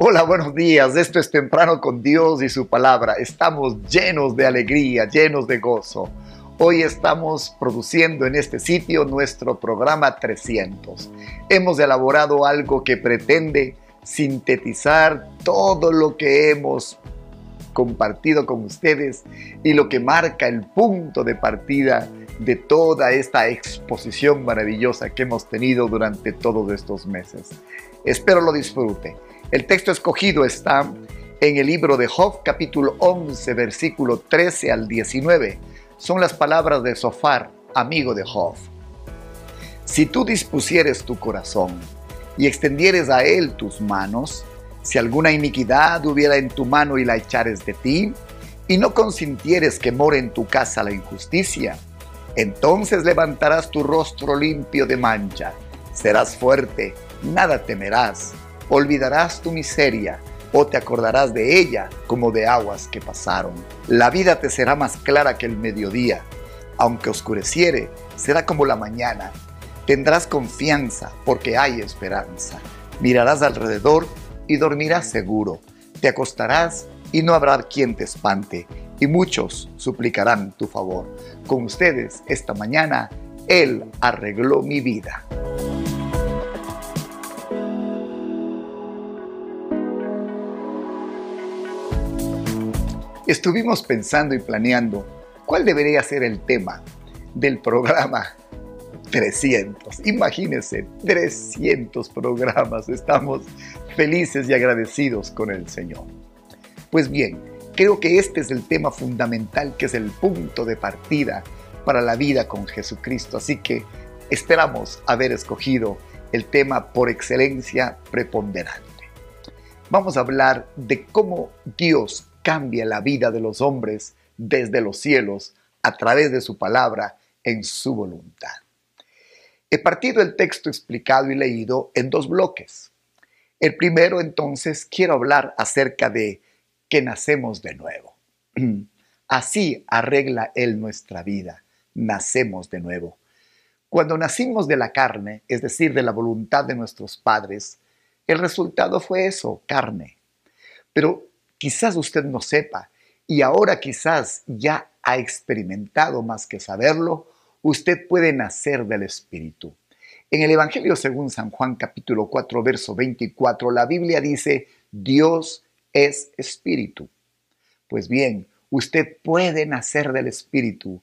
Hola, buenos días. Esto es temprano con Dios y su palabra. Estamos llenos de alegría, llenos de gozo. Hoy estamos produciendo en este sitio nuestro programa 300. Hemos elaborado algo que pretende sintetizar todo lo que hemos compartido con ustedes y lo que marca el punto de partida de toda esta exposición maravillosa que hemos tenido durante todos estos meses. Espero lo disfrute. El texto escogido está en el libro de Job capítulo 11 versículo 13 al 19. Son las palabras de Sofar, amigo de Job. Si tú dispusieres tu corazón y extendieres a él tus manos, si alguna iniquidad hubiera en tu mano y la echares de ti, y no consintieres que more en tu casa la injusticia, entonces levantarás tu rostro limpio de mancha, serás fuerte, nada temerás olvidarás tu miseria o te acordarás de ella como de aguas que pasaron. La vida te será más clara que el mediodía, aunque oscureciere, será como la mañana. Tendrás confianza porque hay esperanza. Mirarás alrededor y dormirás seguro. Te acostarás y no habrá quien te espante, y muchos suplicarán tu favor. Con ustedes esta mañana, Él arregló mi vida. Estuvimos pensando y planeando cuál debería ser el tema del programa 300. Imagínense, 300 programas. Estamos felices y agradecidos con el Señor. Pues bien, creo que este es el tema fundamental que es el punto de partida para la vida con Jesucristo. Así que esperamos haber escogido el tema por excelencia preponderante. Vamos a hablar de cómo Dios cambia la vida de los hombres desde los cielos a través de su palabra en su voluntad. He partido el texto explicado y leído en dos bloques. El primero entonces quiero hablar acerca de que nacemos de nuevo. Así arregla Él nuestra vida, nacemos de nuevo. Cuando nacimos de la carne, es decir, de la voluntad de nuestros padres, el resultado fue eso, carne. Pero Quizás usted no sepa y ahora quizás ya ha experimentado más que saberlo, usted puede nacer del Espíritu. En el Evangelio según San Juan capítulo 4 verso 24, la Biblia dice, Dios es Espíritu. Pues bien, usted puede nacer del Espíritu,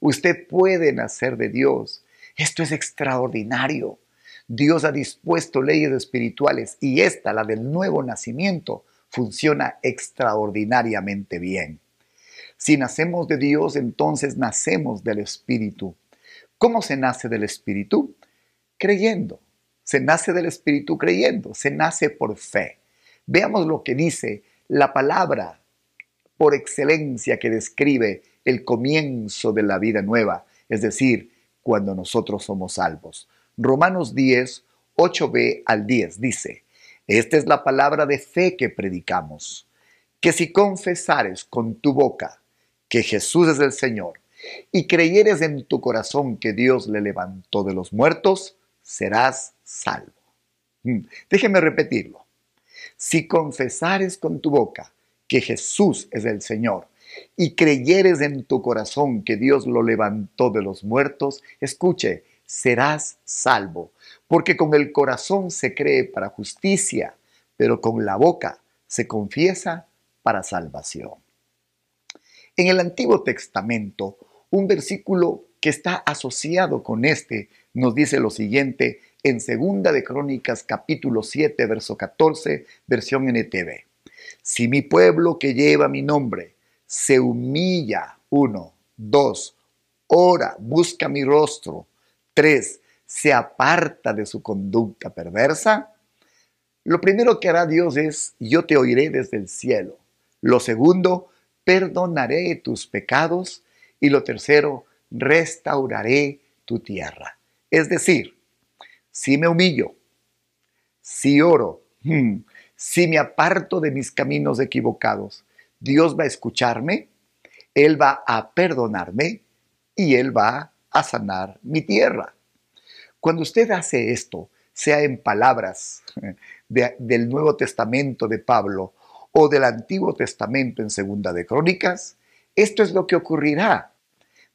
usted puede nacer de Dios. Esto es extraordinario. Dios ha dispuesto leyes espirituales y esta, la del nuevo nacimiento, funciona extraordinariamente bien. Si nacemos de Dios, entonces nacemos del Espíritu. ¿Cómo se nace del Espíritu? Creyendo. Se nace del Espíritu creyendo, se nace por fe. Veamos lo que dice la palabra por excelencia que describe el comienzo de la vida nueva, es decir, cuando nosotros somos salvos. Romanos 10, 8b al 10 dice, esta es la palabra de fe que predicamos, que si confesares con tu boca que Jesús es el Señor y creyeres en tu corazón que Dios le levantó de los muertos, serás salvo. Mm, déjeme repetirlo. Si confesares con tu boca que Jesús es el Señor y creyeres en tu corazón que Dios lo levantó de los muertos, escuche, serás salvo porque con el corazón se cree para justicia, pero con la boca se confiesa para salvación. En el Antiguo Testamento, un versículo que está asociado con este nos dice lo siguiente en Segunda de Crónicas capítulo 7 verso 14, versión NTV. Si mi pueblo que lleva mi nombre se humilla, uno, dos, ora, busca mi rostro, tres, se aparta de su conducta perversa, lo primero que hará Dios es, yo te oiré desde el cielo. Lo segundo, perdonaré tus pecados. Y lo tercero, restauraré tu tierra. Es decir, si me humillo, si oro, hmm, si me aparto de mis caminos equivocados, Dios va a escucharme, Él va a perdonarme y Él va a sanar mi tierra. Cuando usted hace esto, sea en palabras del Nuevo Testamento de Pablo o del Antiguo Testamento en Segunda de Crónicas, esto es lo que ocurrirá.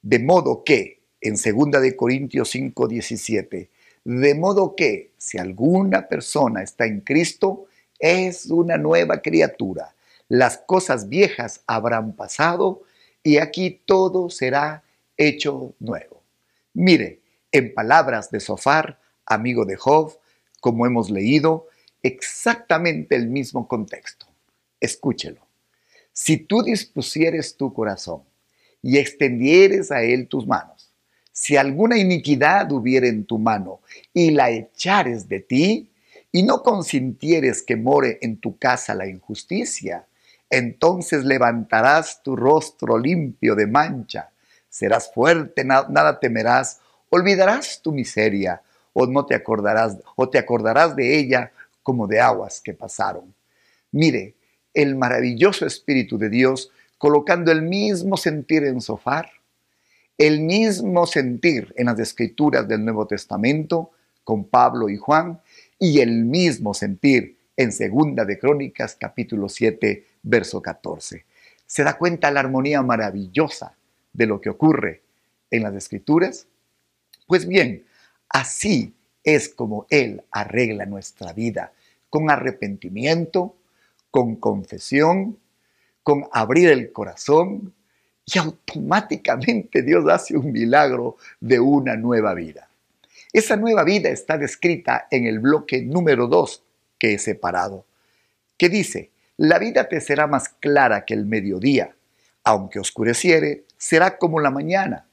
De modo que, en Segunda de Corintios 5, 17, de modo que si alguna persona está en Cristo, es una nueva criatura. Las cosas viejas habrán pasado y aquí todo será hecho nuevo. Mire, en palabras de Sofar, amigo de Job, como hemos leído, exactamente el mismo contexto. Escúchelo. Si tú dispusieres tu corazón y extendieres a él tus manos, si alguna iniquidad hubiera en tu mano y la echares de ti, y no consintieres que more en tu casa la injusticia, entonces levantarás tu rostro limpio de mancha, serás fuerte, nada temerás, olvidarás tu miseria, o no te acordarás, o te acordarás de ella como de aguas que pasaron. Mire, el maravilloso Espíritu de Dios colocando el mismo sentir en Sofar, el mismo sentir en las escrituras del Nuevo Testamento con Pablo y Juan y el mismo sentir en Segunda de Crónicas capítulo 7 verso 14. ¿Se da cuenta la armonía maravillosa de lo que ocurre en las escrituras? Pues bien, así es como Él arregla nuestra vida, con arrepentimiento, con confesión, con abrir el corazón y automáticamente Dios hace un milagro de una nueva vida. Esa nueva vida está descrita en el bloque número 2 que he separado, que dice, la vida te será más clara que el mediodía, aunque oscureciere, será como la mañana.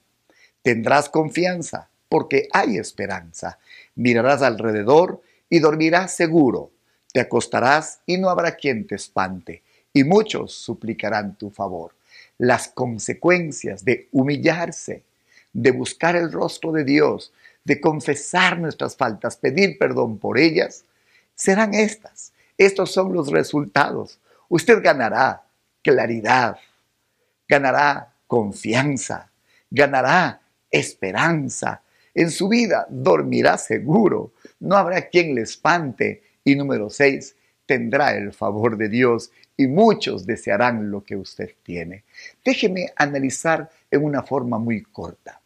Tendrás confianza, porque hay esperanza. Mirarás alrededor y dormirás seguro. Te acostarás y no habrá quien te espante, y muchos suplicarán tu favor. Las consecuencias de humillarse, de buscar el rostro de Dios, de confesar nuestras faltas, pedir perdón por ellas, serán estas. Estos son los resultados. Usted ganará claridad, ganará confianza, ganará esperanza. En su vida dormirá seguro, no habrá quien le espante. Y número seis, tendrá el favor de Dios y muchos desearán lo que usted tiene. Déjeme analizar en una forma muy corta.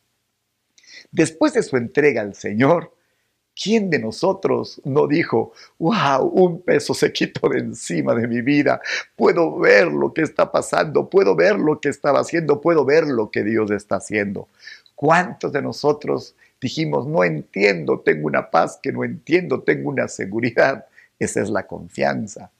Después de su entrega al Señor, ¿quién de nosotros no dijo, wow, un peso se quitó de encima de mi vida? Puedo ver lo que está pasando, puedo ver lo que estaba haciendo, puedo ver lo que Dios está haciendo. ¿Cuántos de nosotros dijimos, no entiendo, tengo una paz que no entiendo, tengo una seguridad? Esa es la confianza.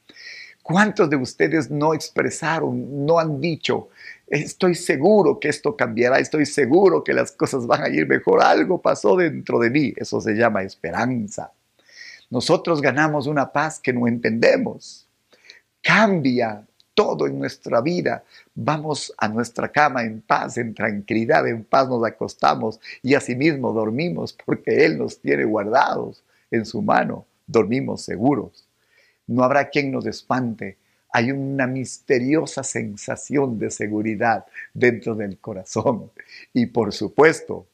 ¿Cuántos de ustedes no expresaron, no han dicho, estoy seguro que esto cambiará, estoy seguro que las cosas van a ir mejor, algo pasó dentro de mí? Eso se llama esperanza. Nosotros ganamos una paz que no entendemos. Cambia todo en nuestra vida. Vamos a nuestra cama en paz, en tranquilidad, en paz nos acostamos y asimismo dormimos porque Él nos tiene guardados en su mano. Dormimos seguros no habrá quien nos espante. Hay una misteriosa sensación de seguridad dentro del corazón. Y por supuesto,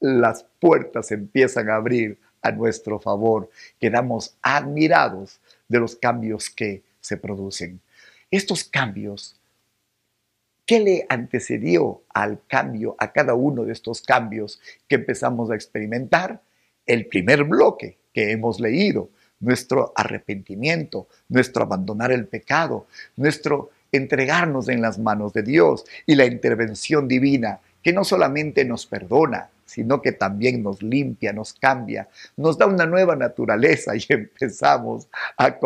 las puertas empiezan a abrir a nuestro favor. Quedamos admirados de los cambios que se producen. Estos cambios, ¿qué le antecedió al cambio, a cada uno de estos cambios que empezamos a experimentar? El primer bloque que hemos leído, nuestro arrepentimiento, nuestro abandonar el pecado, nuestro entregarnos en las manos de Dios y la intervención divina que no solamente nos perdona, sino que también nos limpia, nos cambia, nos da una nueva naturaleza y empezamos a,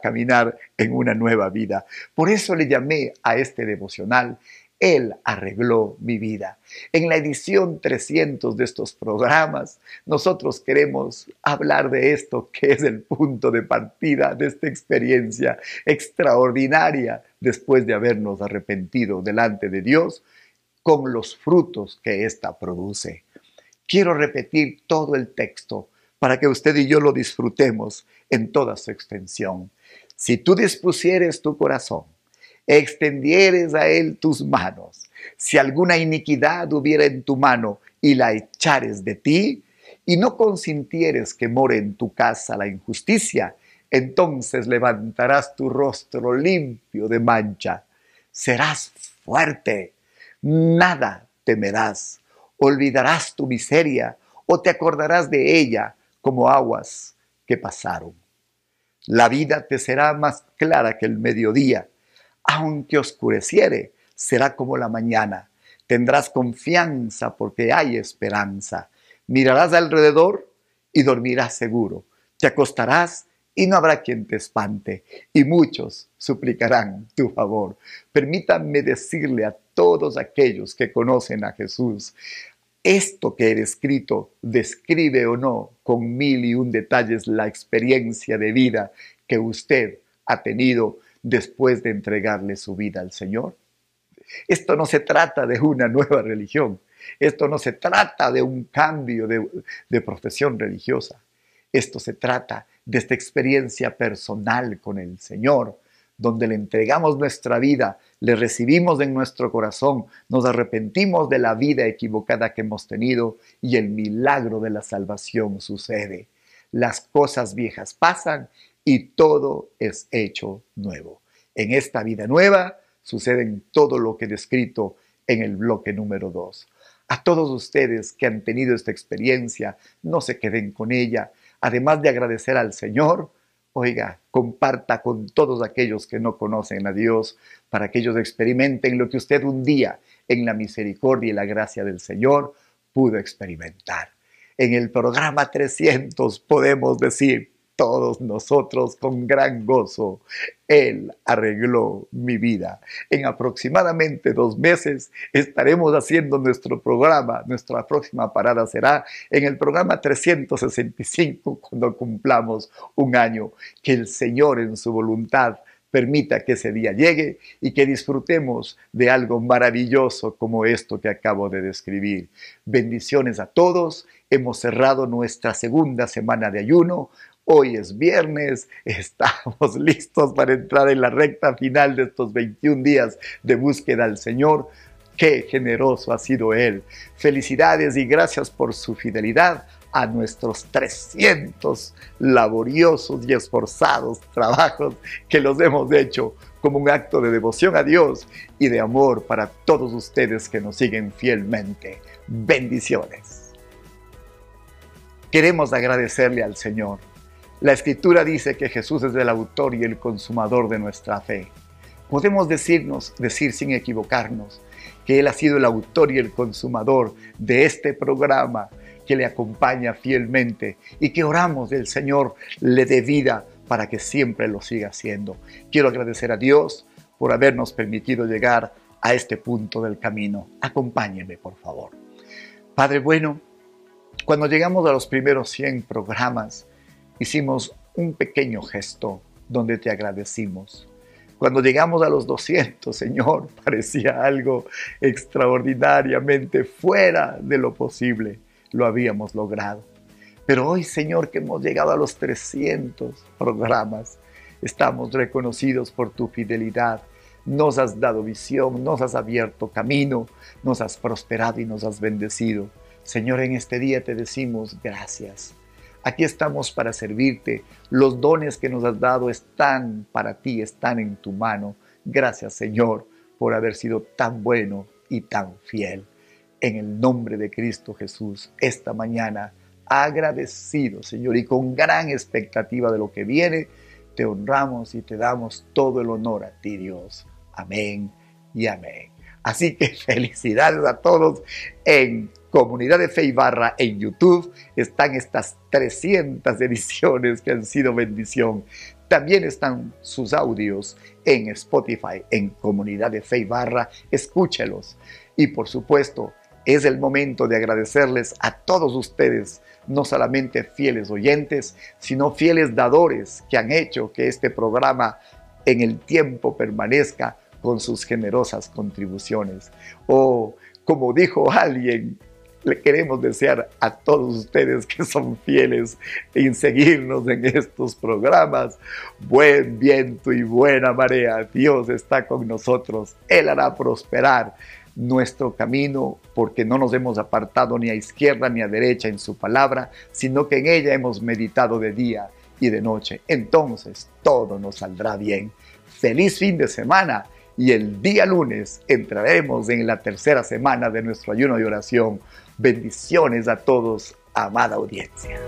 caminar en una nueva vida. Por eso le llamé a este devocional él arregló mi vida. En la edición 300 de estos programas, nosotros queremos hablar de esto que es el punto de partida de esta experiencia extraordinaria después de habernos arrepentido delante de Dios con los frutos que ésta produce. Quiero repetir todo el texto para que usted y yo lo disfrutemos en toda su extensión. Si tú dispusieres tu corazón, extendieres a él tus manos, si alguna iniquidad hubiera en tu mano y la echares de ti, y no consintieres que more en tu casa la injusticia, entonces levantarás tu rostro limpio de mancha. Serás fuerte, nada temerás, olvidarás tu miseria o te acordarás de ella como aguas que pasaron. La vida te será más clara que el mediodía, aunque oscureciere, será como la mañana. Tendrás confianza porque hay esperanza. Mirarás alrededor y dormirás seguro. Te acostarás y no habrá quien te espante, y muchos suplicarán tu favor. Permítanme decirle a todos aquellos que conocen a Jesús, esto que he escrito describe o no con mil y un detalles la experiencia de vida que usted ha tenido después de entregarle su vida al Señor. Esto no se trata de una nueva religión, esto no se trata de un cambio de, profesión religiosa, esto se trata de esta experiencia personal con el Señor, donde le entregamos nuestra vida, le recibimos en nuestro corazón, nos arrepentimos de la vida equivocada que hemos tenido y el milagro de la salvación sucede. Las cosas viejas pasan y todo es hecho nuevo. En esta vida nueva sucede todo lo que he descrito en el bloque número 2. A todos ustedes que han tenido esta experiencia, no se queden con ella. Además de agradecer al Señor, oiga, comparta con todos aquellos que no conocen a Dios para que ellos experimenten lo que usted un día en la misericordia y la gracia del Señor pudo experimentar. En el programa 300 podemos decir, todos nosotros con gran gozo. Él arregló mi vida. En aproximadamente dos meses estaremos haciendo nuestro programa. Nuestra próxima parada será en el programa 365 cuando cumplamos un año. Que el Señor en su voluntad permita que ese día llegue y que disfrutemos de algo maravilloso como esto que acabo de describir. Bendiciones a todos. Hemos cerrado nuestra segunda semana de ayuno. Hoy es viernes, estamos listos para entrar en la recta final de estos 21 días de búsqueda al Señor. Qué generoso ha sido Él. Felicidades y gracias por su fidelidad a nuestros 300 laboriosos y esforzados trabajos que los hemos hecho como un acto de devoción a Dios y de amor para todos ustedes que nos siguen fielmente. Bendiciones. Queremos agradecerle al Señor la escritura dice que Jesús es el autor y el consumador de nuestra fe. Podemos decirnos, decir sin equivocarnos, que Él ha sido el autor y el consumador de este programa que le acompaña fielmente y que oramos del Señor le dé vida para que siempre lo siga haciendo. Quiero agradecer a Dios por habernos permitido llegar a este punto del camino. Acompáñeme, por favor. Padre bueno, cuando llegamos a los primeros 100 programas, hicimos un pequeño gesto donde te agradecimos. Cuando llegamos a los 200, Señor, parecía algo extraordinariamente fuera de lo posible. Lo habíamos logrado. Pero hoy, Señor, que hemos llegado a los 300 programas, estamos reconocidos por tu fidelidad. Nos has dado visión, nos has abierto camino, nos has prosperado y nos has bendecido. Señor, en este día te decimos gracias. Aquí estamos para servirte. Los dones que nos has dado están para ti, están en tu mano. Gracias Señor por haber sido tan bueno y tan fiel. En el nombre de Cristo Jesús, esta mañana, agradecido Señor y con gran expectativa de lo que viene, te honramos y te damos todo el honor a ti Dios. Amén y amén. Así que felicidades a todos en Comunidad de Fe Barra en YouTube. Están estas 300 ediciones que han sido bendición. También están sus audios en Spotify, en Comunidad de Fe y Barra. Escúchelos. Y por supuesto, es el momento de agradecerles a todos ustedes, no solamente fieles oyentes, sino fieles dadores que han hecho que este programa en el tiempo permanezca con sus generosas contribuciones. O como dijo alguien, le queremos desear a todos ustedes que son fieles en seguirnos en estos programas. Buen viento y buena marea. Dios está con nosotros. Él hará prosperar nuestro camino porque no nos hemos apartado ni a izquierda ni a derecha en su palabra, sino que en ella hemos meditado de día y de noche. Entonces todo nos saldrá bien. Feliz fin de semana y el día lunes entraremos en la tercera semana de nuestro ayuno de oración. Bendiciones a todos, amada audiencia.